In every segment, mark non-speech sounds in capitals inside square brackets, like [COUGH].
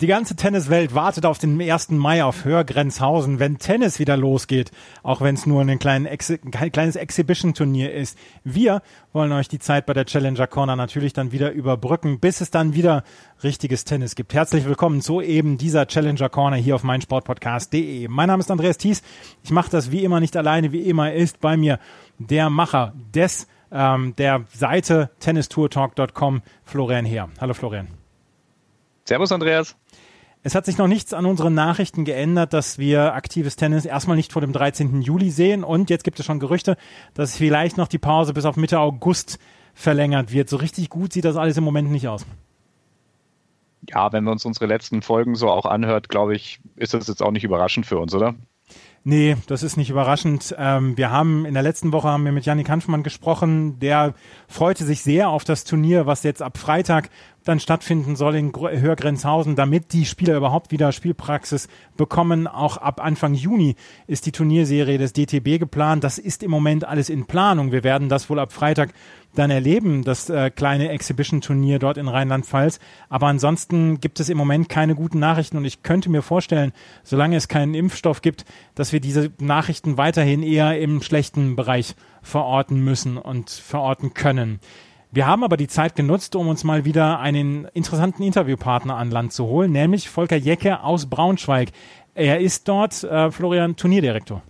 Die ganze Tenniswelt wartet auf den 1. Mai auf Hörgrenzhausen, wenn Tennis wieder losgeht, auch wenn es nur ein, kleines Exhibition-Turnier ist. Wir wollen euch die Zeit bei der Challenger Corner natürlich dann wieder überbrücken, bis es dann wieder richtiges Tennis gibt. Herzlich willkommen zu eben dieser Challenger Corner hier auf meinsportpodcast.de. Mein Name ist Andreas Thies. Ich mache das wie immer nicht alleine, wie immer ist bei mir der Macher des ähm, der Seite tennistourtalk.com, Florian Heer. Hallo Florian. Servus Andreas. Es hat sich noch nichts an unseren Nachrichten geändert, dass wir aktives Tennis erstmal nicht vor dem 13. Juli sehen. Und jetzt gibt es schon Gerüchte, dass vielleicht noch die Pause bis auf Mitte August verlängert wird. So richtig gut sieht das alles im Moment nicht aus. Ja, wenn wir uns unsere letzten Folgen so auch anhört, glaube ich, ist das jetzt auch nicht überraschend für uns, oder? Nee, das ist nicht überraschend. Ähm, wir haben in der letzten Woche haben wir mit Janik Hanfmann gesprochen. Der freute sich sehr auf das Turnier, was jetzt ab Freitag dann stattfinden soll in Hörgrenzhausen, damit die Spieler überhaupt wieder Spielpraxis bekommen. Auch ab Anfang Juni ist die Turnierserie des DTB geplant. Das ist im Moment alles in Planung. Wir werden das wohl ab Freitag dann erleben, das äh, kleine Exhibition-Turnier dort in Rheinland-Pfalz. Aber ansonsten gibt es im Moment keine guten Nachrichten und ich könnte mir vorstellen, solange es keinen Impfstoff gibt, dass wir diese Nachrichten weiterhin eher im schlechten Bereich verorten müssen und verorten können. Wir haben aber die Zeit genutzt, um uns mal wieder einen interessanten Interviewpartner an Land zu holen, nämlich Volker Jecke aus Braunschweig. Er ist dort, äh, Florian, Turnierdirektor.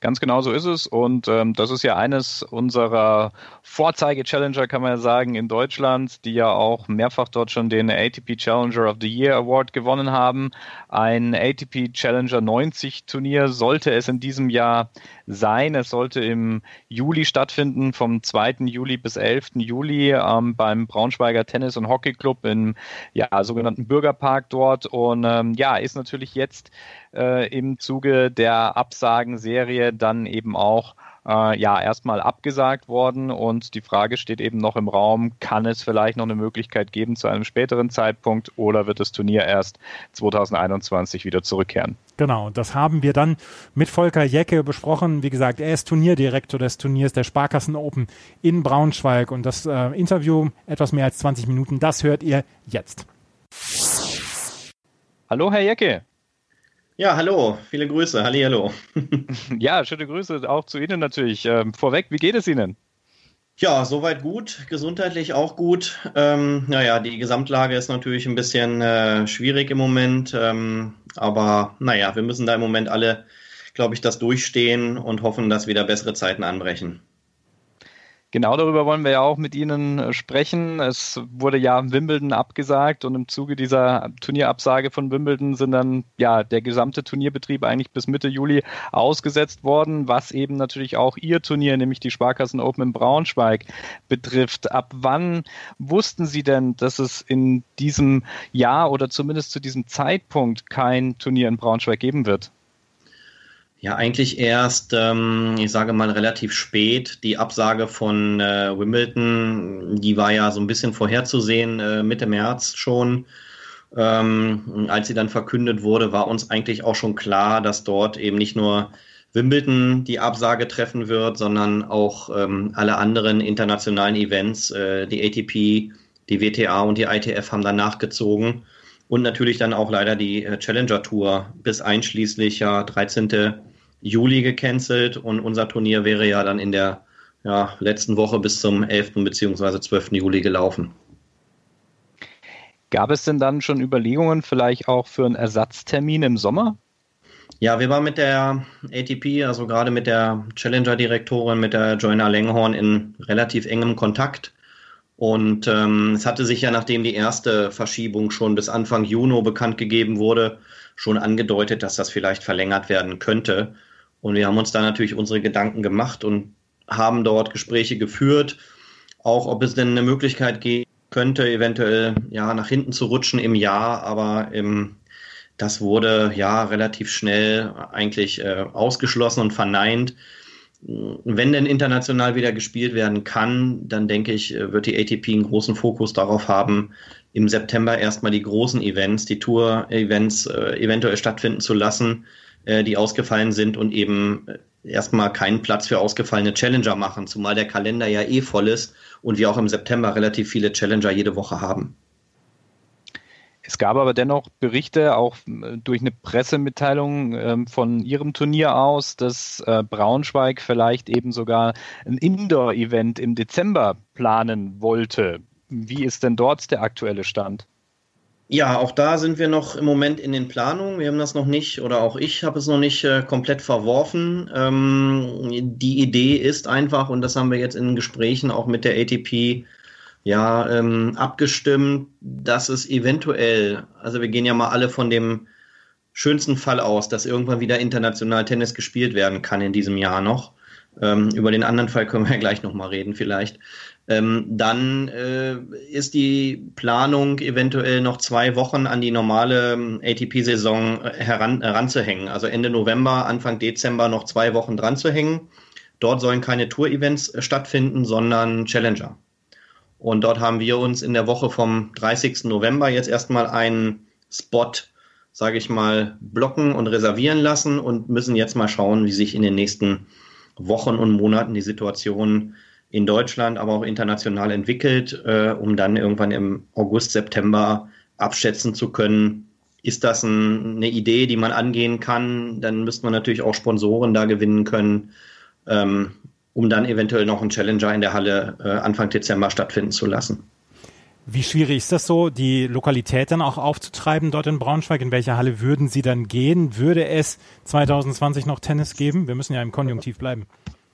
Ganz genau so ist es. Und ähm, das ist ja eines unserer Vorzeige-Challenger, kann man ja sagen, in Deutschland, die ja auch mehrfach dort schon den ATP Challenger of the Year Award gewonnen haben. Ein ATP Challenger 90 Turnier sollte es in diesem Jahr sein. Es sollte im Juli stattfinden, vom 2. Juli bis 11. Juli ähm, beim Braunschweiger Tennis- und Hockey Club im ja, sogenannten Bürgerpark dort. Und ähm, ja, ist natürlich jetzt äh, im Zuge der Absagenserie dann eben auch äh, ja erstmal abgesagt worden und die Frage steht eben noch im Raum, kann es vielleicht noch eine Möglichkeit geben zu einem späteren Zeitpunkt oder wird das Turnier erst 2021 wieder zurückkehren? Genau, das haben wir dann mit Volker Jecke besprochen. Wie gesagt, er ist Turnierdirektor des Turniers der Sparkassen Open in Braunschweig und das äh, Interview etwas mehr als 20 Minuten, das hört ihr jetzt. Hallo Herr Jecke. Ja, hallo, viele Grüße, halli, hallo. [LAUGHS] ja, schöne Grüße auch zu Ihnen natürlich. Ähm, vorweg, wie geht es Ihnen? Ja, soweit gut, gesundheitlich auch gut. Ähm, naja, die Gesamtlage ist natürlich ein bisschen äh, schwierig im Moment, ähm, aber naja, wir müssen da im Moment alle, glaube ich, das durchstehen und hoffen, dass wieder bessere Zeiten anbrechen. Genau darüber wollen wir ja auch mit Ihnen äh, sprechen. Es wurde ja Wimbledon abgesagt und im Zuge dieser Turnierabsage von Wimbledon sind dann ja der gesamte Turnierbetrieb eigentlich bis Mitte Juli ausgesetzt worden, was eben natürlich auch Ihr Turnier, nämlich die Sparkassen Open in Braunschweig betrifft. Ab wann wussten Sie denn, dass es in diesem Jahr oder zumindest zu diesem Zeitpunkt kein Turnier in Braunschweig geben wird? Ja, eigentlich erst, ähm, ich sage mal, relativ spät. Die Absage von äh, Wimbledon, die war ja so ein bisschen vorherzusehen, äh, Mitte März schon. Ähm, als sie dann verkündet wurde, war uns eigentlich auch schon klar, dass dort eben nicht nur Wimbledon die Absage treffen wird, sondern auch ähm, alle anderen internationalen Events. Äh, die ATP, die WTA und die ITF haben dann nachgezogen. Und natürlich dann auch leider die äh, Challenger Tour bis einschließlich ja 13. Juli gecancelt und unser Turnier wäre ja dann in der ja, letzten Woche bis zum 11. bzw. 12. Juli gelaufen. Gab es denn dann schon Überlegungen vielleicht auch für einen Ersatztermin im Sommer? Ja, wir waren mit der ATP, also gerade mit der Challenger-Direktorin, mit der Joanna Lenghorn in relativ engem Kontakt. Und ähm, es hatte sich ja, nachdem die erste Verschiebung schon bis Anfang Juni bekannt gegeben wurde, schon angedeutet, dass das vielleicht verlängert werden könnte. Und wir haben uns da natürlich unsere Gedanken gemacht und haben dort Gespräche geführt, auch ob es denn eine Möglichkeit geben könnte, eventuell ja nach hinten zu rutschen im Jahr, aber im, das wurde ja relativ schnell eigentlich äh, ausgeschlossen und verneint. wenn denn international wieder gespielt werden kann, dann denke ich, äh, wird die ATP einen großen Fokus darauf haben, im September erstmal die großen Events, die Tour-Events äh, eventuell stattfinden zu lassen, äh, die ausgefallen sind und eben äh, erstmal keinen Platz für ausgefallene Challenger machen, zumal der Kalender ja eh voll ist und wir auch im September relativ viele Challenger jede Woche haben. Es gab aber dennoch Berichte, auch äh, durch eine Pressemitteilung ähm, von Ihrem Turnier aus, dass Braunschweig vielleicht eben sogar ein Indoor-Event im Dezember planen wollte. Wie ist denn dort der aktuelle Stand? Ja, auch da sind wir noch im Moment in den Planungen. Wir haben das noch nicht, oder auch ich habe es noch nicht äh, komplett verworfen. Ähm, die Idee ist einfach, und das haben wir jetzt in Gesprächen auch mit der ATP ja ähm, abgestimmt, dass es eventuell, also wir gehen ja mal alle von dem schönsten Fall aus, dass irgendwann wieder international Tennis gespielt werden kann in diesem Jahr noch. Ähm, über den anderen Fall können wir ja [LAUGHS] gleich nochmal reden vielleicht. Ähm, dann äh, ist die Planung eventuell noch zwei Wochen an die normale ähm, ATP-Saison äh, heran, heranzuhängen. Also Ende November, Anfang Dezember noch zwei Wochen dran zu hängen. Dort sollen keine Tour-Events äh, stattfinden, sondern Challenger. Und dort haben wir uns in der Woche vom 30. November jetzt erstmal einen Spot, sage ich mal, blocken und reservieren lassen und müssen jetzt mal schauen, wie sich in den nächsten Wochen und Monaten die Situation in Deutschland, aber auch international entwickelt, äh, um dann irgendwann im August, September abschätzen zu können, ist das ein, eine Idee, die man angehen kann? Dann müsste man natürlich auch Sponsoren da gewinnen können. Ähm, um dann eventuell noch einen Challenger in der Halle äh, Anfang Dezember stattfinden zu lassen. Wie schwierig ist das so, die Lokalität dann auch aufzutreiben dort in Braunschweig? In welche Halle würden Sie dann gehen? Würde es 2020 noch Tennis geben? Wir müssen ja im Konjunktiv bleiben.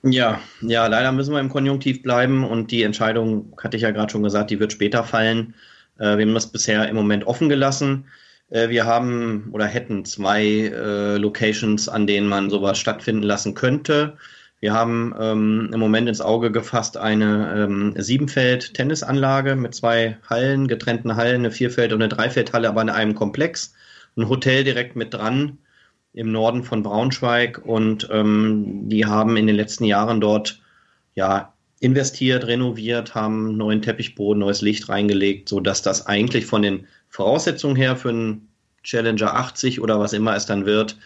Ja, ja, leider müssen wir im Konjunktiv bleiben und die Entscheidung, hatte ich ja gerade schon gesagt, die wird später fallen. Äh, wir haben das bisher im Moment offen gelassen. Äh, wir haben oder hätten zwei äh, Locations, an denen man sowas stattfinden lassen könnte. Wir haben ähm, im Moment ins Auge gefasst eine ähm, Siebenfeld-Tennisanlage mit zwei Hallen, getrennten Hallen, eine Vierfeld- und eine Dreifeldhalle, aber in einem Komplex. Ein Hotel direkt mit dran im Norden von Braunschweig und ähm, die haben in den letzten Jahren dort ja investiert, renoviert, haben neuen Teppichboden, neues Licht reingelegt, so dass das eigentlich von den Voraussetzungen her für einen Challenger 80 oder was immer es dann wird,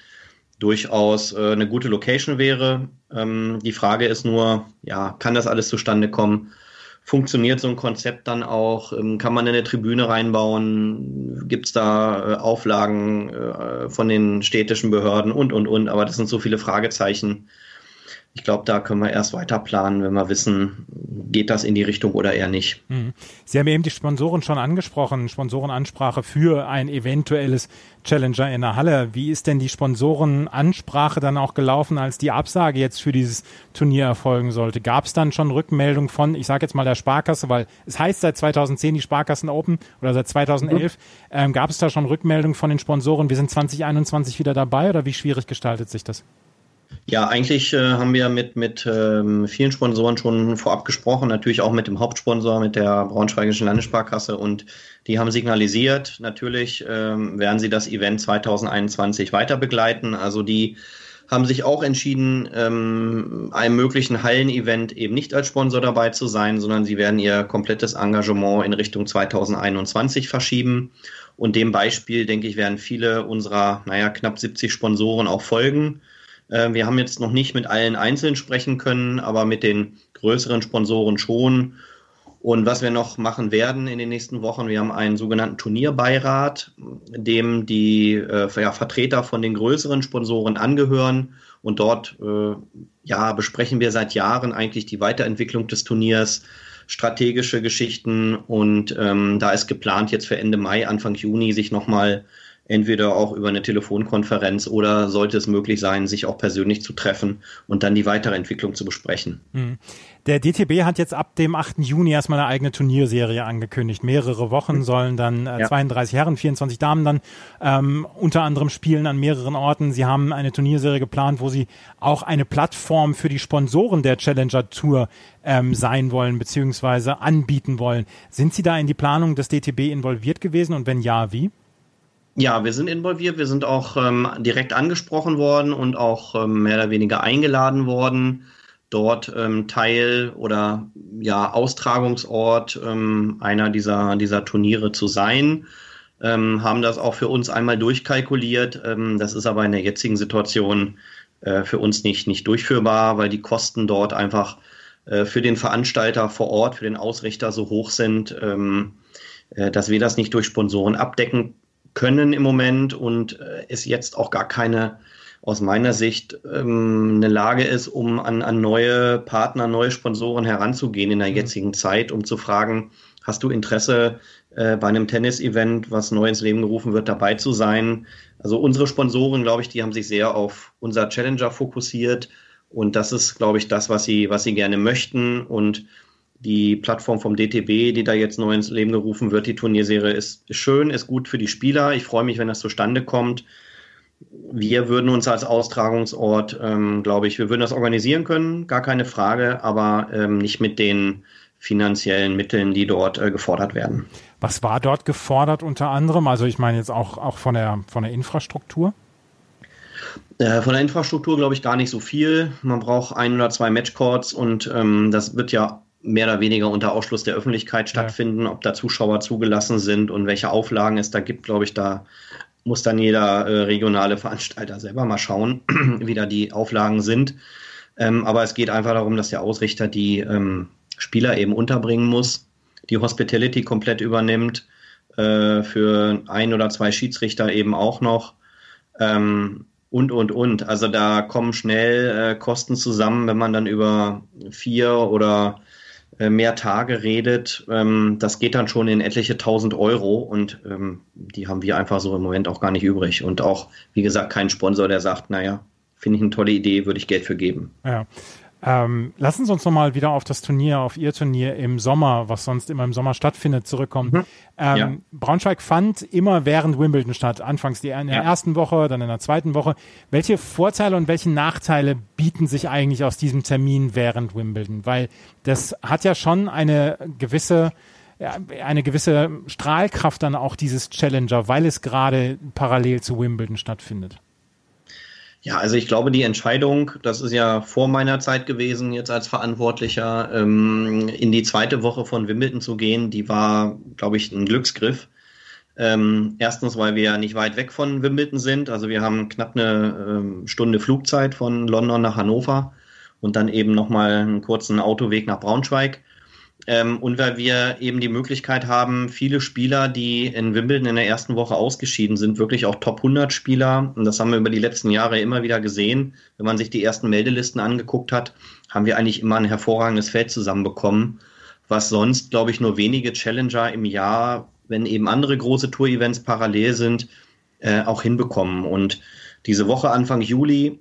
durchaus äh, eine gute Location wäre. Ähm, die Frage ist nur, ja, kann das alles zustande kommen? Funktioniert so ein Konzept dann auch? Ähm, kann man eine Tribüne reinbauen? Gibt es da äh, Auflagen äh, von den städtischen Behörden und, und, und? Aber das sind so viele Fragezeichen ich glaube, da können wir erst weiter planen, wenn wir wissen, geht das in die Richtung oder eher nicht. Mhm. Sie haben eben die Sponsoren schon angesprochen, Sponsorenansprache für ein eventuelles Challenger in der Halle. Wie ist denn die Sponsorenansprache dann auch gelaufen, als die Absage jetzt für dieses Turnier erfolgen sollte? Gab es dann schon Rückmeldung von, ich sage jetzt mal der Sparkasse, weil es heißt seit 2010 die Sparkassen Open oder seit 2011, mhm. ähm, gab es da schon Rückmeldung von den Sponsoren, wir sind 2021 wieder dabei oder wie schwierig gestaltet sich das? Ja, eigentlich äh, haben wir mit, mit ähm, vielen Sponsoren schon vorab gesprochen, natürlich auch mit dem Hauptsponsor, mit der Braunschweigischen Landessparkasse und die haben signalisiert, natürlich ähm, werden sie das Event 2021 weiter begleiten. Also die haben sich auch entschieden, ähm, einem möglichen Hallen-Event eben nicht als Sponsor dabei zu sein, sondern sie werden ihr komplettes Engagement in Richtung 2021 verschieben. Und dem Beispiel, denke ich, werden viele unserer, naja, knapp 70 Sponsoren auch folgen. Äh, wir haben jetzt noch nicht mit allen einzeln sprechen können, aber mit den größeren Sponsoren schon. Und was wir noch machen werden in den nächsten Wochen, wir haben einen sogenannten Turnierbeirat, dem die äh, ja, Vertreter von den größeren Sponsoren angehören. Und dort äh, ja, besprechen wir seit Jahren eigentlich die Weiterentwicklung des Turniers, strategische Geschichten. Und ähm, da ist geplant, jetzt für Ende Mai, Anfang Juni sich nochmal entweder auch über eine Telefonkonferenz oder sollte es möglich sein, sich auch persönlich zu treffen und dann die weitere Entwicklung zu besprechen. Hm. Der DTB hat jetzt ab dem 8. Juni erstmal eine eigene Turnierserie angekündigt. Mehrere Wochen hm. sollen dann äh, ja. 32 Herren, 24 Damen dann ähm, unter anderem spielen an mehreren Orten. Sie haben eine Turnierserie geplant, wo sie auch eine Plattform für die Sponsoren der Challenger Tour ähm, sein wollen beziehungsweise anbieten wollen. Sind Sie da in die Planung des DTB involviert gewesen und wenn ja, wie? Ja, wir sind involviert. Wir sind auch ähm, direkt angesprochen worden und auch ähm, mehr oder weniger eingeladen worden. dort ähm, Teil oder ja Austragungsort ähm, einer dieser, dieser Turniere zu sein. Ähm, haben das auch für uns einmal durchkalkuliert. Ähm, das ist aber in der jetzigen Situation äh, für uns nicht, nicht durchführbar, weil die Kosten dort einfach äh, für den Veranstalter vor Ort, für den Ausrichter so hoch sind, äh, dass wir das nicht durch Sponsoren abdecken können im Moment und äh, es jetzt auch gar keine aus meiner Sicht ähm, eine Lage ist, um an, an neue Partner, neue Sponsoren heranzugehen in der mhm. jetzigen Zeit, um zu fragen, hast du Interesse äh, bei einem Tennis-Event, was neu ins Leben gerufen wird, dabei zu sein? Also unsere Sponsoren, glaube ich, die haben sich sehr auf unser Challenger fokussiert und das ist, glaube ich, das, was sie, was sie gerne möchten und die Plattform vom DTB, die da jetzt neu ins Leben gerufen wird, die Turnierserie ist, schön, ist gut für die Spieler. Ich freue mich, wenn das zustande kommt wir würden uns als Austragungsort, ähm, glaube ich, wir würden das organisieren können, gar keine Frage, aber ähm, nicht mit den finanziellen Mitteln, die dort äh, gefordert werden. Was war dort gefordert unter anderem? Also ich meine jetzt auch, auch von, der, von der Infrastruktur? Äh, von der Infrastruktur glaube ich gar nicht so viel. Man braucht ein oder zwei Matchcourts und ähm, das wird ja mehr oder weniger unter Ausschluss der Öffentlichkeit stattfinden. Ja. Ob da Zuschauer zugelassen sind und welche Auflagen es da gibt, glaube ich, da muss dann jeder äh, regionale Veranstalter selber mal schauen, [CLEARS THROAT] wie da die Auflagen sind. Ähm, aber es geht einfach darum, dass der Ausrichter die ähm, Spieler eben unterbringen muss, die Hospitality komplett übernimmt, äh, für ein oder zwei Schiedsrichter eben auch noch. Ähm, und, und, und. Also da kommen schnell äh, Kosten zusammen, wenn man dann über vier oder mehr Tage redet, ähm, das geht dann schon in etliche tausend Euro und ähm, die haben wir einfach so im Moment auch gar nicht übrig. Und auch, wie gesagt, kein Sponsor, der sagt, naja, finde ich eine tolle Idee, würde ich Geld für geben. Ja. Ähm, lassen Sie uns nochmal wieder auf das Turnier, auf Ihr Turnier im Sommer, was sonst immer im Sommer stattfindet, zurückkommen. Mhm. Ähm, ja. Braunschweig fand immer während Wimbledon statt. Anfangs die, in der ja. ersten Woche, dann in der zweiten Woche. Welche Vorteile und welche Nachteile bieten sich eigentlich aus diesem Termin während Wimbledon? Weil das hat ja schon eine gewisse eine gewisse Strahlkraft dann auch dieses Challenger, weil es gerade parallel zu Wimbledon stattfindet. Ja, also ich glaube, die Entscheidung, das ist ja vor meiner Zeit gewesen, jetzt als Verantwortlicher, ähm, in die zweite Woche von Wimbledon zu gehen, die war, glaube ich, ein Glücksgriff. Ähm, erstens, weil wir ja nicht weit weg von Wimbledon sind. Also wir haben knapp eine ähm, Stunde Flugzeit von London nach Hannover und dann eben nochmal einen kurzen Autoweg nach Braunschweig. Ähm, und weil wir eben die Möglichkeit haben, viele Spieler, die in Wimbledon in der ersten Woche ausgeschieden sind, wirklich auch Top 100 Spieler, und das haben wir über die letzten Jahre immer wieder gesehen, wenn man sich die ersten Meldelisten angeguckt hat, haben wir eigentlich immer ein hervorragendes Feld zusammenbekommen, was sonst, glaube ich, nur wenige Challenger im Jahr, wenn eben andere große Tour-Events parallel sind, äh, auch hinbekommen. Und diese Woche Anfang Juli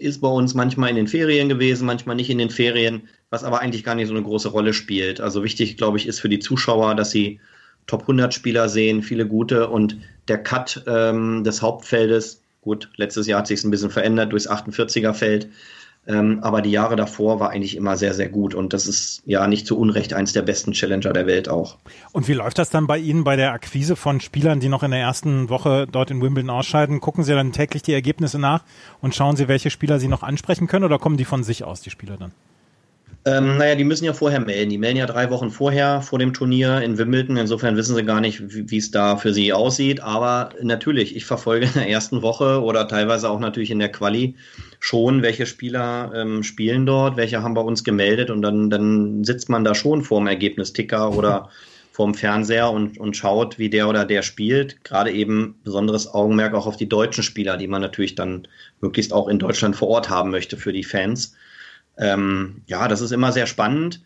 ist bei uns manchmal in den Ferien gewesen, manchmal nicht in den Ferien was aber eigentlich gar nicht so eine große Rolle spielt. Also wichtig, glaube ich, ist für die Zuschauer, dass sie Top 100 Spieler sehen, viele gute und der Cut ähm, des Hauptfeldes, gut, letztes Jahr hat sich ein bisschen verändert durchs 48er Feld, ähm, aber die Jahre davor war eigentlich immer sehr, sehr gut und das ist ja nicht zu Unrecht eins der besten Challenger der Welt auch. Und wie läuft das dann bei Ihnen bei der Akquise von Spielern, die noch in der ersten Woche dort in Wimbledon ausscheiden? Gucken Sie dann täglich die Ergebnisse nach und schauen Sie, welche Spieler Sie noch ansprechen können oder kommen die von sich aus, die Spieler dann? Ähm, naja, die müssen ja vorher melden. Die melden ja drei Wochen vorher vor dem Turnier in Wimbledon. Insofern wissen sie gar nicht, wie es da für sie aussieht. Aber natürlich, ich verfolge in der ersten Woche oder teilweise auch natürlich in der Quali schon, welche Spieler ähm, spielen dort, welche haben bei uns gemeldet. Und dann, dann sitzt man da schon vorm Ergebnisticker oder vorm Fernseher und, und schaut, wie der oder der spielt. Gerade eben besonderes Augenmerk auch auf die deutschen Spieler, die man natürlich dann möglichst auch in Deutschland vor Ort haben möchte für die Fans. Ähm, ja, das ist immer sehr spannend.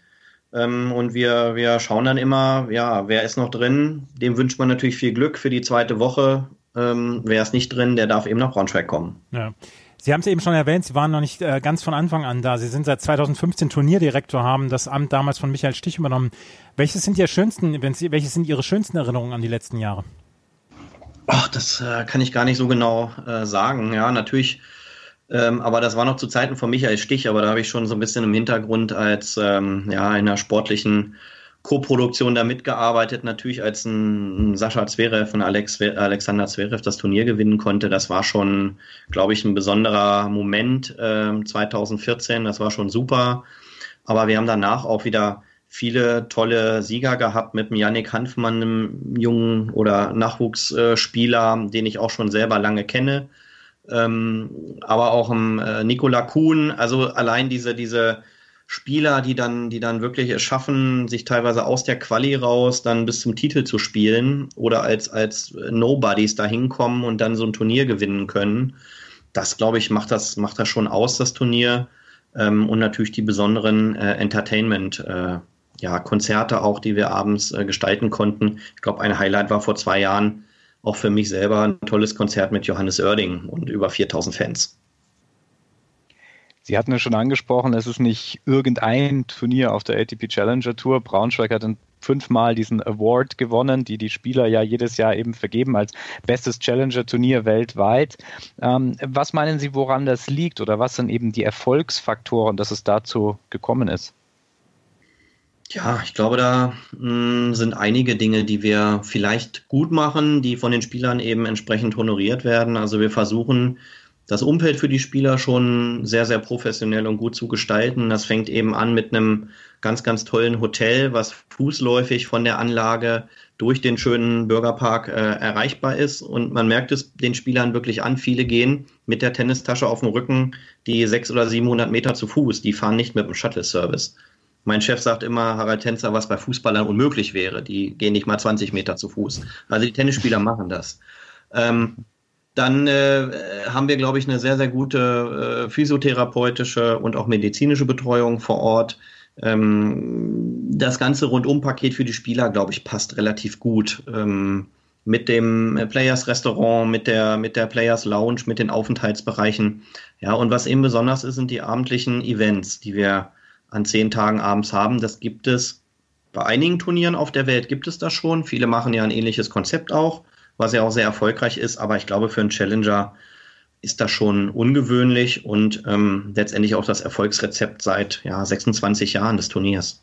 Ähm, und wir, wir schauen dann immer, ja, wer ist noch drin? Dem wünscht man natürlich viel Glück für die zweite Woche. Ähm, wer ist nicht drin, der darf eben nach Braunschweig kommen. Ja. Sie haben es eben schon erwähnt, Sie waren noch nicht äh, ganz von Anfang an da. Sie sind seit 2015 Turnierdirektor, haben das Amt damals von Michael Stich übernommen. Welches sind Ihre schönsten, wenn Sie, welches sind Ihre schönsten Erinnerungen an die letzten Jahre? Ach, das äh, kann ich gar nicht so genau äh, sagen. Ja, natürlich ähm, aber das war noch zu Zeiten von Michael Stich, aber da habe ich schon so ein bisschen im Hintergrund als ähm, ja, in einer sportlichen Co-Produktion da mitgearbeitet, natürlich als ein, Sascha Zverev von Alex, Alexander Zverev das Turnier gewinnen konnte. Das war schon, glaube ich, ein besonderer Moment äh, 2014. Das war schon super. Aber wir haben danach auch wieder viele tolle Sieger gehabt mit dem Yannick Hanfmann, einem jungen oder Nachwuchsspieler, den ich auch schon selber lange kenne. Ähm, aber auch im äh, Nikola Kuhn, also allein diese, diese Spieler, die dann, die dann wirklich es schaffen, sich teilweise aus der Quali raus dann bis zum Titel zu spielen oder als, als Nobodies da hinkommen und dann so ein Turnier gewinnen können. Das, glaube ich, macht das, macht das schon aus, das Turnier. Ähm, und natürlich die besonderen äh, Entertainment, äh, ja, Konzerte auch, die wir abends äh, gestalten konnten. Ich glaube, ein Highlight war vor zwei Jahren auch für mich selber ein tolles Konzert mit Johannes Oerding und über 4000 Fans. Sie hatten ja schon angesprochen, es ist nicht irgendein Turnier auf der ATP Challenger Tour. Braunschweig hat dann fünfmal diesen Award gewonnen, die die Spieler ja jedes Jahr eben vergeben als bestes Challenger-Turnier weltweit. Ähm, was meinen Sie, woran das liegt oder was sind eben die Erfolgsfaktoren, dass es dazu gekommen ist? Ja, ich glaube, da mh, hm, sind einige Dinge, die wir vielleicht gut machen, die von den Spielern eben entsprechend honoriert werden. Also wir versuchen das Umfeld für die Spieler schon sehr, sehr professionell und gut zu gestalten. Das fängt eben an mit einem ganz, ganz tollen Hotel, was fußläufig von der Anlage durch den schönen Bürgerpark äh, erreichbar ist. Und man merkt es den Spielern wirklich an. Viele gehen mit der Tennistasche auf dem Rücken die sechs oder 700 Meter zu Fuß. Die fahren nicht mit dem Shuttle-Service. Mein Chef sagt immer, Harald Tänzer, was bei Fußballern unmöglich wäre. Die gehen nicht mal 20 Meter zu Fuß. Also die Tennisspieler [LAUGHS] machen das. Ähm, dann äh, haben wir, glaube ich, eine sehr, sehr gute äh, physiotherapeutische und auch medizinische Betreuung vor Ort. Ähm, das ganze Rundumpaket für die Spieler, glaube ich, passt relativ gut. Ähm, mit dem Players Restaurant, mit der, mit der Players Lounge, mit den Aufenthaltsbereichen. Ja, und was eben besonders ist, sind die abendlichen Events, die wir an zehn Tagen abends haben. Das gibt es bei einigen Turnieren auf der Welt gibt es das schon. Viele machen ja ein ähnliches Konzept auch was ja auch sehr erfolgreich ist. Aber ich glaube, für einen Challenger ist das schon ungewöhnlich und ähm, letztendlich auch das Erfolgsrezept seit ja, 26 Jahren des Turniers.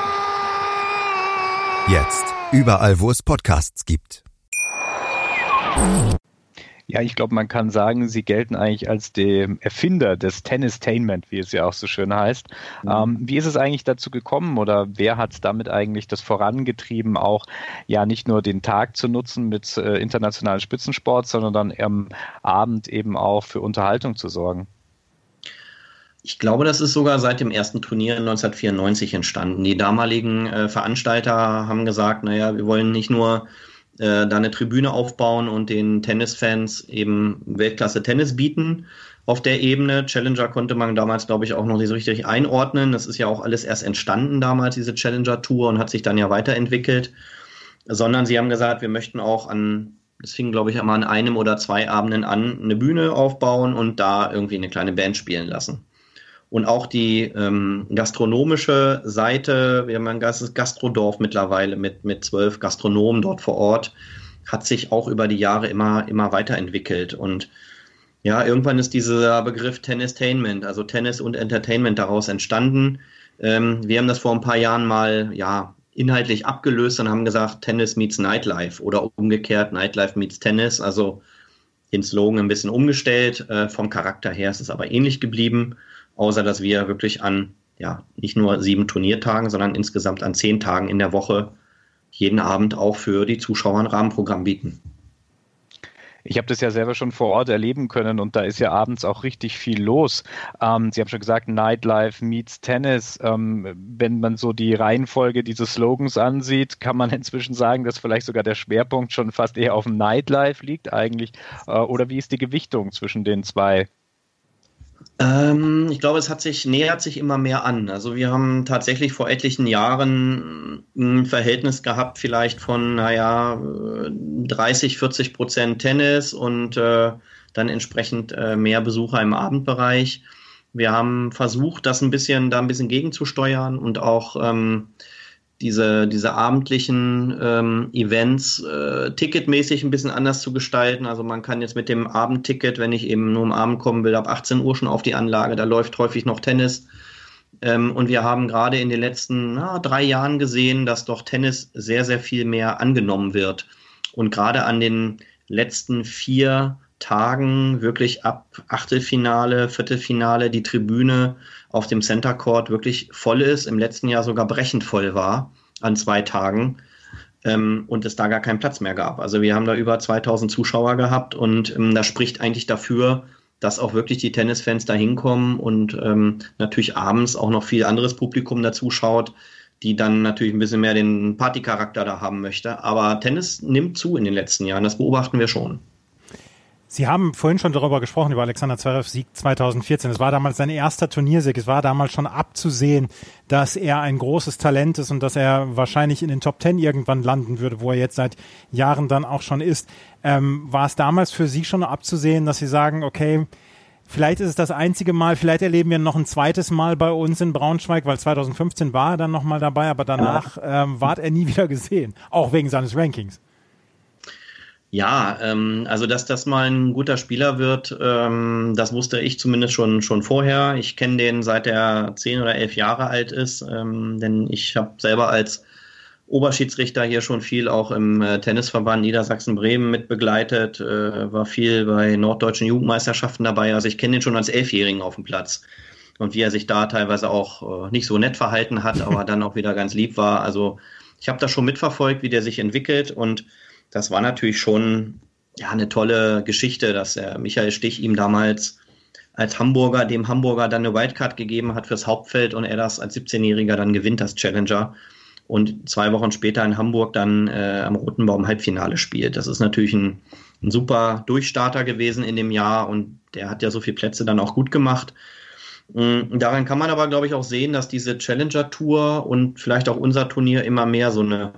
Jetzt überall, wo es Podcasts gibt. Ja, ich glaube, man kann sagen, sie gelten eigentlich als der Erfinder des Tennistainment, wie es ja auch so schön heißt. Mhm. Ähm, wie ist es eigentlich dazu gekommen oder wer hat damit eigentlich das vorangetrieben, auch ja nicht nur den Tag zu nutzen mit äh, internationalen Spitzensport, sondern dann am Abend eben auch für Unterhaltung zu sorgen? Ich glaube, das ist sogar seit dem ersten Turnier 1994 entstanden. Die damaligen äh, Veranstalter haben gesagt, naja, wir wollen nicht nur äh, da eine Tribüne aufbauen und den Tennisfans eben Weltklasse Tennis bieten auf der Ebene. Challenger konnte man damals, glaube ich, auch noch nicht so richtig einordnen. Das ist ja auch alles erst entstanden damals, diese Challenger-Tour, und hat sich dann ja weiterentwickelt. Sondern sie haben gesagt, wir möchten auch an, das fing, glaube ich, einmal an einem oder zwei Abenden an, eine Bühne aufbauen und da irgendwie eine kleine Band spielen lassen. Und auch die ähm, gastronomische Seite, wir haben ein Gastrodorf mittlerweile mit, mit zwölf Gastronomen dort vor Ort, hat sich auch über die Jahre immer, immer weiterentwickelt. Und ja, irgendwann ist dieser Begriff Tennistainment, also Tennis und Entertainment daraus entstanden. Ähm, wir haben das vor ein paar Jahren mal, ja, inhaltlich abgelöst und haben gesagt, Tennis meets Nightlife oder umgekehrt, Nightlife meets Tennis. Also den Slogan ein bisschen umgestellt. Äh, vom Charakter her ist es aber ähnlich geblieben außer dass wir wirklich an ja nicht nur sieben Turniertagen, sondern insgesamt an zehn Tagen in der Woche jeden Abend auch für die Zuschauer ein Rahmenprogramm bieten. Ich habe das ja selber schon vor Ort erleben können und da ist ja abends auch richtig viel los. Ähm, Sie haben schon gesagt, Nightlife meets Tennis. Ähm, wenn man so die Reihenfolge dieses Slogans ansieht, kann man [LAUGHS] inzwischen sagen, dass vielleicht sogar der Schwerpunkt schon fast eher auf dem Nightlife liegt eigentlich. Äh, oder wie ist die Gewichtung zwischen den zwei Ähm, ich glaube, es hat sich, nähert sich immer mehr an. Also wir haben tatsächlich vor etlichen Jahren ein Verhältnis gehabt, vielleicht von, naja, 30, 40 Prozent Tennis und äh, dann entsprechend äh, mehr Besucher im Abendbereich. Wir haben versucht, das ein bisschen, da ein bisschen gegenzusteuern und auch ähm, diese, diese abendlichen ähm, Events äh, ticketmäßig ein bisschen anders zu gestalten. Also man kann jetzt mit dem Abendticket, wenn ich eben nur am Abend kommen will, ab 18 Uhr schon auf die Anlage, da läuft häufig noch Tennis. Ähm, und wir haben gerade in den letzten na, drei Jahren gesehen, dass doch Tennis sehr, sehr viel mehr angenommen wird. Und gerade an den letzten vier Tagen wirklich ab Achtelfinale, Viertelfinale die Tribüne auf dem Center Court wirklich voll ist, im letzten Jahr sogar brechend voll war an zwei Tagen ähm, und es da gar keinen Platz mehr gab. Also wir haben da über 2000 Zuschauer gehabt und ähm, das spricht eigentlich dafür, dass auch wirklich die Tennisfans da hinkommen und ähm, natürlich abends auch noch viel anderes Publikum dazu schaut, die dann natürlich ein bisschen mehr den Partycharakter da haben möchte. Aber Tennis nimmt zu in den letzten Jahren, das beobachten wir schon. Sie haben vorhin schon darüber gesprochen, über Alexander Zverev Sieg 2014. Es war damals sein erster Turniersieg. Es war damals schon abzusehen, dass er ein großes Talent ist und dass er wahrscheinlich in den Top Ten irgendwann landen würde, wo er jetzt seit Jahren dann auch schon ist. Ähm, war es damals für Sie schon abzusehen, dass Sie sagen, okay, Vielleicht ist es das einzige Mal, vielleicht erleben wir noch ein zweites Mal bei uns in Braunschweig, weil 2015 war er dann nochmal dabei, aber danach ähm, ward er nie [LAUGHS] wieder gesehen, auch wegen seines Rankings. Ja, ähm, also dass das mal ein guter Spieler wird, ähm, das wusste ich zumindest schon, schon vorher. Ich kenne den seit er zehn oder elf Jahre alt ist, ähm, denn ich habe selber als Oberschiedsrichter hier schon viel auch im äh, Tennisverband Niedersachsen-Bremen mitbegleitet, äh, war viel bei norddeutschen Jugendmeisterschaften dabei. Also ich kenne den schon als Elfjährigen auf dem Platz. Und wie er sich da teilweise auch äh, nicht so nett verhalten hat, aber [LAUGHS] dann auch wieder ganz lieb war. Also ich habe das schon mitverfolgt, wie der sich entwickelt und das war natürlich schon ja, eine tolle Geschichte, dass er Michael Stich ihm damals als Hamburger, dem Hamburger dann eine Wildcard gegeben hat fürs Hauptfeld und er das als 17-Jähriger dann gewinnt, das Challenger. Und zwei Wochen später in Hamburg dann äh, am Roten Baum Halbfinale spielt. Das ist natürlich ein, ein super Durchstarter gewesen in dem Jahr und der hat ja so viele Plätze dann auch gut gemacht. Mm, daran kann man aber, glaube ich, auch sehen, dass diese Challenger Tour und vielleicht auch unser Turnier immer mehr so eine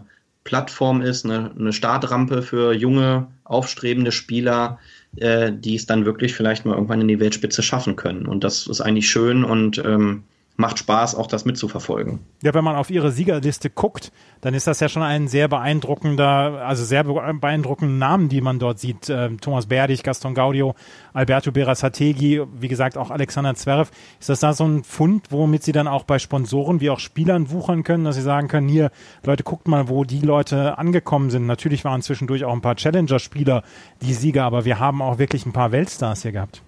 Plattform ist, eine, eine Startrampe für junge, aufstrebende Spieler, äh, die es dann wirklich vielleicht mal irgendwann in die Weltspitze schaffen können. Und das ist eigentlich schön und ähm, macht Spaß, auch das mitzuverfolgen. Ja, wenn man auf ihre Siegerliste guckt, dann ist das ja schon ein sehr beeindruckender, also sehr beeindruckenden Namen, die man dort sieht. Ähm, Thomas Berdig, Gaston Gaudio, Alberto Berasategui, wie gesagt auch Alexander Zverev. Ist das da so ein Fund, womit Sie dann auch bei Sponsoren wie auch Spielern wuchern können, dass Sie sagen können, hier, Leute, guckt mal, wo die Leute angekommen sind. Natürlich waren zwischendurch auch ein paar Challenger-Spieler die Sieger, aber wir haben auch wirklich ein paar Weltstars hier gehabt.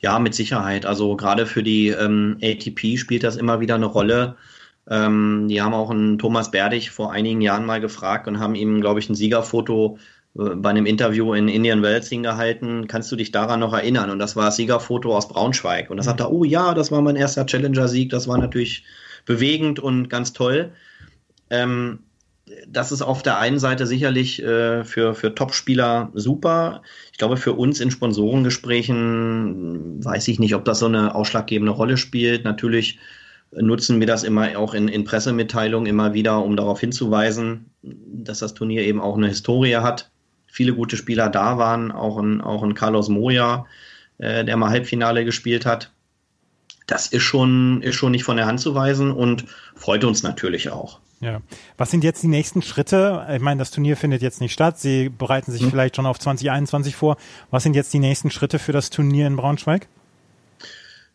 Ja, mit Sicherheit. Also gerade für die ähm, ATP spielt das immer wieder eine Rolle. Ähm, die haben auch einen Thomas Berdig vor einigen Jahren mal gefragt und haben ihm, glaube ich, ein Siegerfoto äh, bei einem Interview in Indian Wells hingehalten. Kannst du dich daran noch erinnern? Und das war das Siegerfoto aus Braunschweig. Und da sagt er, oh ja, das war mein erster Challenger-Sieg. Das war natürlich bewegend und ganz toll. Ähm, das ist auf der einen Seite sicherlich äh, für, für Top-Spieler super. Ich glaube, für uns in Sponsorengesprächen weiß ich nicht, ob das so eine ausschlaggebende Rolle spielt. Natürlich nutzen wir das immer auch in, in Pressemitteilungen immer wieder, um darauf hinzuweisen, dass das Turnier eben auch eine Historie hat. Viele gute Spieler da waren, auch ein, auch ein Carlos Moya, äh, der mal Halbfinale gespielt hat. Das ist schon, ist schon nicht von der Hand zu weisen und freut uns natürlich auch. Ja. Was sind jetzt die nächsten Schritte? Ich meine, das Turnier findet jetzt nicht statt. Sie bereiten sich mhm. vielleicht schon auf 2021 vor. Was sind jetzt die nächsten Schritte für das Turnier in Braunschweig?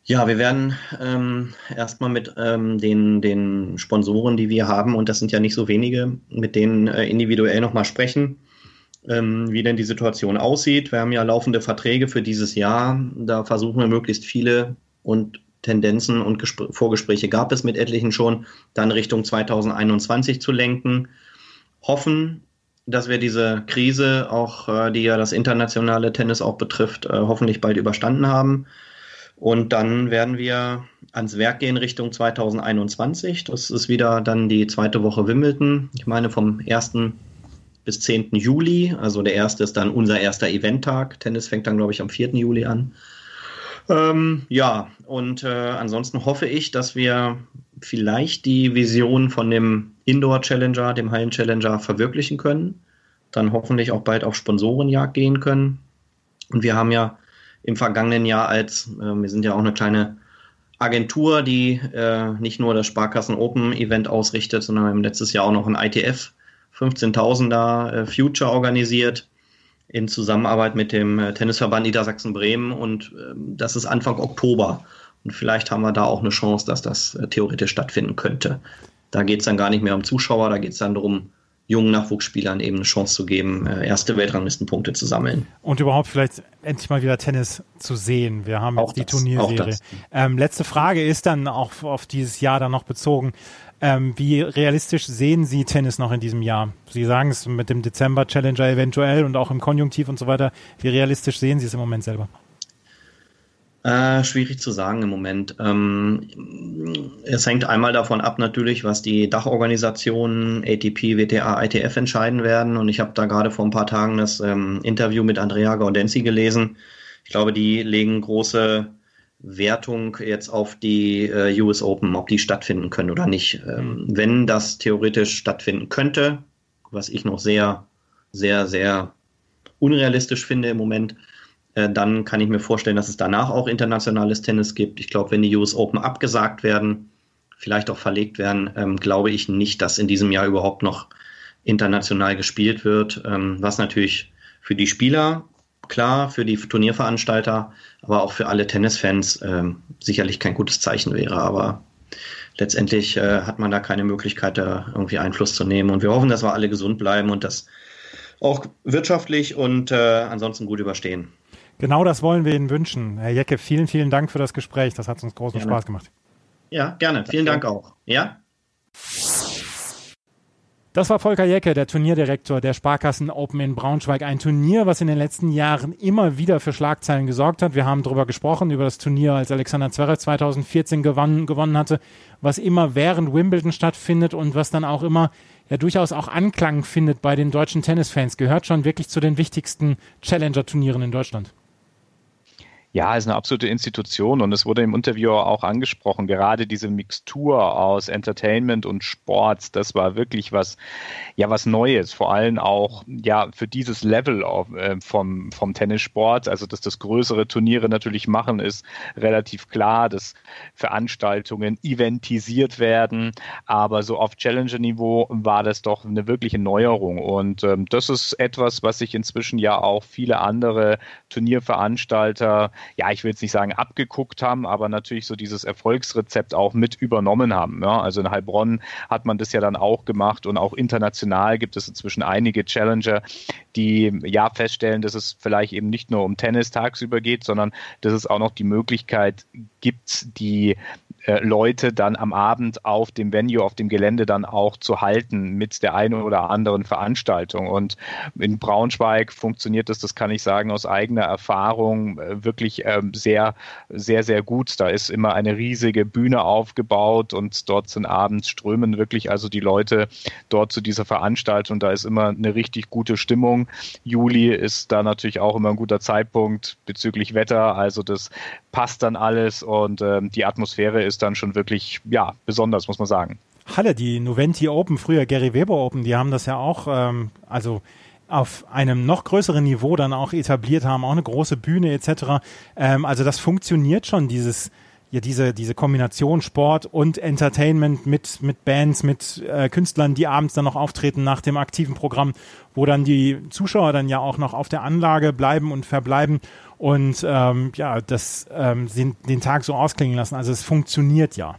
Ja, wir werden ähm, erstmal mit ähm, den, den Sponsoren, die wir haben, und das sind ja nicht so wenige, mit denen äh, individuell nochmal sprechen, ähm, wie denn die Situation aussieht. Wir haben ja laufende Verträge für dieses Jahr. Da versuchen wir möglichst viele und Tendenzen und Gespr Vorgespräche gab es mit etlichen schon, dann Richtung 2021 zu lenken. Hoffen, dass wir diese Krise, auch äh, die ja das internationale Tennis auch betrifft, äh, hoffentlich bald überstanden haben. Und dann werden wir ans Werk gehen Richtung 2021. Das ist wieder dann die zweite Woche Wimbledon. Ich meine vom 1. bis 10. Juli. Also der erste ist dann unser erster Eventtag. Tennis fängt dann, glaube ich, am 4. Juli an. Ähm, ja, und äh, ansonsten hoffe ich, dass wir vielleicht die Vision von dem Indoor Challenger, dem Hallen Challenger verwirklichen können. Dann hoffentlich auch bald auf Sponsorenjagd gehen können. Und wir haben ja im vergangenen Jahr als, äh, wir sind ja auch eine kleine Agentur, die äh, nicht nur das Sparkassen Open Event ausrichtet, sondern wir haben letztes Jahr auch noch ein ITF 15.000er äh, Future organisiert in Zusammenarbeit mit dem äh, Tennisverband Niedersachsen-Bremen und ähm, das ist Anfang Oktober. Und vielleicht haben wir da auch eine Chance, dass das äh, theoretisch stattfinden könnte. Da geht es dann gar nicht mehr um Zuschauer, da geht es dann darum, jungen Nachwuchsspielern eben eine Chance zu geben, äh, erste Weltranglistenpunkte zu sammeln. Und überhaupt vielleicht endlich mal wieder Tennis zu sehen. Wir haben auch die das, Turnierserie. Ähm, letzte Frage ist dann auch auf dieses Jahr dann noch bezogen. Ähm, wie realistisch sehen Sie Tennis noch in diesem Jahr? Sie sagen es mit dem Dezember Challenger eventuell und auch im Konjunktiv und so weiter. Wie realistisch sehen Sie es im Moment selber? Äh, schwierig zu sagen im Moment. Ähm, es hängt einmal davon ab natürlich, was die Dachorganisationen ATP, WTA, ITF entscheiden werden. Und ich habe da gerade vor ein paar Tagen das ähm, Interview mit Andrea Gaudenzi gelesen. Ich glaube, die legen große Wertung jetzt auf die äh, US Open, ob die stattfinden können oder nicht. Ähm, wenn das theoretisch stattfinden könnte, was ich noch sehr, sehr, sehr unrealistisch finde im Moment, dann kann ich mir vorstellen, dass es danach auch internationales Tennis gibt. Ich glaube, wenn die US Open abgesagt werden, vielleicht auch verlegt werden, ähm, glaube ich nicht, dass in diesem Jahr überhaupt noch international gespielt wird, ähm, was natürlich für die Spieler klar, für die Turnierveranstalter, aber auch für alle Tennisfans ähm, sicherlich kein gutes Zeichen wäre. Aber letztendlich äh, hat man da keine Möglichkeit, da irgendwie Einfluss zu nehmen. Und wir hoffen, dass wir alle gesund bleiben und das auch wirtschaftlich und äh, ansonsten gut überstehen. Genau das wollen wir Ihnen wünschen. Herr Jecke, vielen, vielen Dank für das Gespräch. Das hat uns großen Gerne. Spaß gemacht. Ja, gerne. Vielen Dank auch. Ja? Das war Volker Jecke, der Turnierdirektor der Sparkassen Open in Braunschweig. Ein Turnier, was in den letzten Jahren immer wieder für Schlagzeilen gesorgt hat. Wir haben darüber gesprochen, über das Turnier, als Alexander Zverev 2014 gewonnen, gewonnen hatte, was immer während Wimbledon stattfindet und was dann auch immer ja durchaus auch Anklang findet bei den deutschen Tennisfans. Gehört schon wirklich zu den wichtigsten Challenger-Turnieren in Deutschland. Ja, ist eine absolute Institution und es wurde im Interview auch angesprochen, gerade diese Mixtur aus Entertainment und Sport, das war wirklich was, ja, was Neues, vor allem auch, ja, für dieses Level auf, äh, vom, vom Tennissport, also dass das größere Turniere natürlich machen, ist relativ klar, dass Veranstaltungen eventisiert werden, aber so auf Challenger-Niveau war das doch eine wirkliche Neuerung. Und ähm, das ist etwas, was sich inzwischen ja auch viele andere Turnierveranstalter ja, ich will jetzt nicht sagen abgeguckt haben, aber natürlich so dieses Erfolgsrezept auch mit übernommen haben. Ja? Also in Heilbronn hat man das ja dann auch gemacht und auch international gibt es inzwischen einige Challenger, die ja feststellen, dass es vielleicht eben nicht nur um Tennis tagsüber geht, sondern dass es auch noch die Möglichkeit gibt, die äh, Leute dann am Abend auf dem Venue, auf dem Gelände dann auch zu halten mit der einen oder anderen Veranstaltung. Und in Braunschweig funktioniert das, das kann ich sagen, aus eigener Erfahrung äh, wirklich ähm, sehr, sehr, sehr gut. Da ist immer eine riesige Bühne aufgebaut und dort sind abends strömen wirklich also die Leute dort zu dieser Veranstaltung. Da ist immer eine richtig gute Stimmung. Juli ist da natürlich auch immer ein guter Zeitpunkt bezüglich Wetter. Also das passt dann alles und ähm, die Atmosphäre ist dann schon wirklich, ja, besonders, muss man sagen. Halle, die Noventi Open, früher Gary Weber Open, die haben das ja auch, ähm, also auf einem noch größeren Niveau dann auch etabliert haben, auch eine große Bühne etc. Ähm, also das funktioniert schon, dieses ja diese diese Kombination Sport und Entertainment mit mit Bands, mit äh, Künstlern, die abends dann noch auftreten nach dem aktiven Programm, wo dann die Zuschauer dann ja auch noch auf der Anlage bleiben und verbleiben und ähm, ja, das ähm, den, den Tag so ausklingen lassen. Also es funktioniert ja.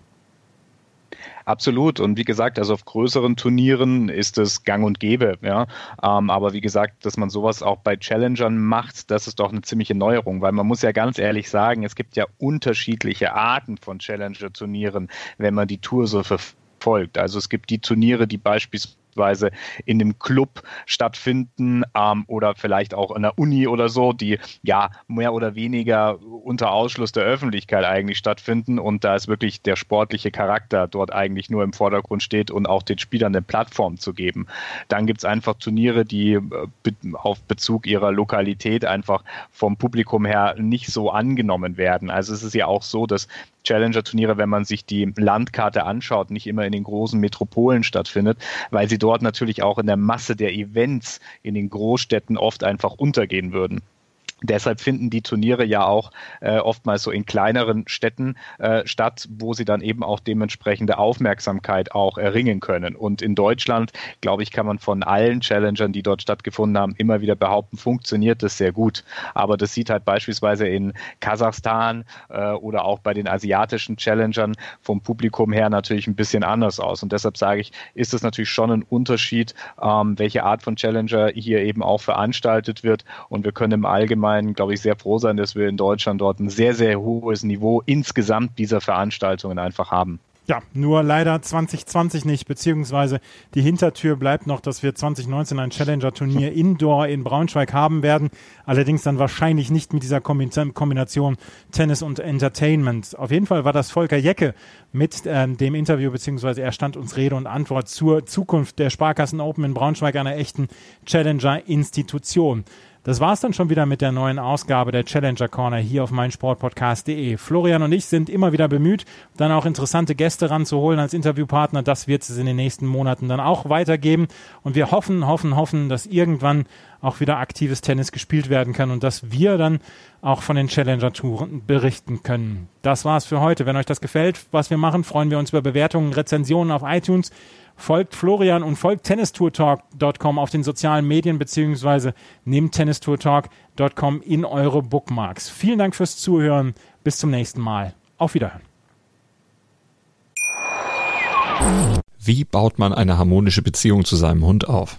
Absolut. Und wie gesagt, also auf größeren Turnieren ist es gang und gäbe. Ja. Ähm, aber wie gesagt, dass man sowas auch bei Challengern macht, das ist doch eine ziemliche Neuerung, weil man muss ja ganz ehrlich sagen, es gibt ja unterschiedliche Arten von Challenger-Turnieren, wenn man die Tour so verfolgt. Also es gibt die Turniere, die beispielsweise beispielsweise in einem Club stattfinden ähm, oder vielleicht auch in der Uni oder so, die ja mehr oder weniger unter Ausschluss der Öffentlichkeit eigentlich stattfinden und da ist wirklich der sportliche Charakter dort eigentlich nur im Vordergrund steht und auch den Spielern eine Plattform zu geben. Dann gibt es einfach Turniere, die äh, auf Bezug ihrer Lokalität einfach vom Publikum her nicht so angenommen werden. Also es ist ja auch so, dass Challenger-Turniere, wenn man sich die Landkarte anschaut, nicht immer in den großen Metropolen stattfindet, weil sie dort natürlich auch in der Masse der Events in den Großstädten oft einfach untergehen würden. Deshalb finden die Turniere ja auch äh, oftmals so in kleineren Städten äh, statt, wo sie dann eben auch dementsprechende Aufmerksamkeit auch erringen können. Und in Deutschland, glaube ich, kann man von allen Challengern, die dort stattgefunden haben, immer wieder behaupten, funktioniert das sehr gut. Aber das sieht halt beispielsweise in Kasachstan äh, oder auch bei den asiatischen Challengern vom Publikum her natürlich ein bisschen anders aus. Und deshalb sage ich, ist es natürlich schon ein Unterschied, ähm, welche Art von Challenger hier eben auch veranstaltet wird. Und wir können im Allgemeinen Allgemeinen, glaube ich, sehr froh sein, dass wir in Deutschland dort ein sehr, sehr hohes Niveau insgesamt dieser Veranstaltungen einfach haben. Ja, nur leider 2020 nicht, beziehungsweise die Hintertür bleibt noch, dass wir 2019 ein Challenger-Turnier [LAUGHS] Indoor in Braunschweig haben werden. Allerdings dann wahrscheinlich nicht mit dieser Kombination Tennis und Entertainment. Auf jeden Fall war das Volker Jecke mit ähm, dem Interview, beziehungsweise er stand uns Rede und Antwort zur Zukunft der Sparkassen Open in Braunschweig, einer echten Challenger-Institution. Das war's dann schon wieder mit der neuen Ausgabe der Challenger Corner hier auf meinsportpodcast.de. Florian und ich sind immer wieder bemüht, dann auch interessante Gäste ranzuholen als Interviewpartner. Das wird es in den nächsten Monaten dann auch weitergeben. Und wir hoffen, hoffen, hoffen, dass irgendwann auch wieder aktives Tennis gespielt werden kann und dass wir dann auch von den Challenger-Touren berichten können. Das war's für heute. Wenn euch das gefällt, was wir machen, freuen wir uns über Bewertungen, Rezensionen auf iTunes. Folgt Florian und folgt tennistourtalk.com auf den sozialen Medien beziehungsweise nehmt tennistourtalk.com in eure Bookmarks. Vielen Dank fürs Zuhören. Bis zum nächsten Mal. Auf Wiederhören. Wie baut man eine harmonische Beziehung zu seinem Hund auf?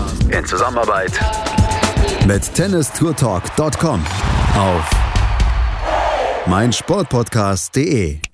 in Zusammenarbeit. Mit tennistourtalk.com auf meinsportpodcast.de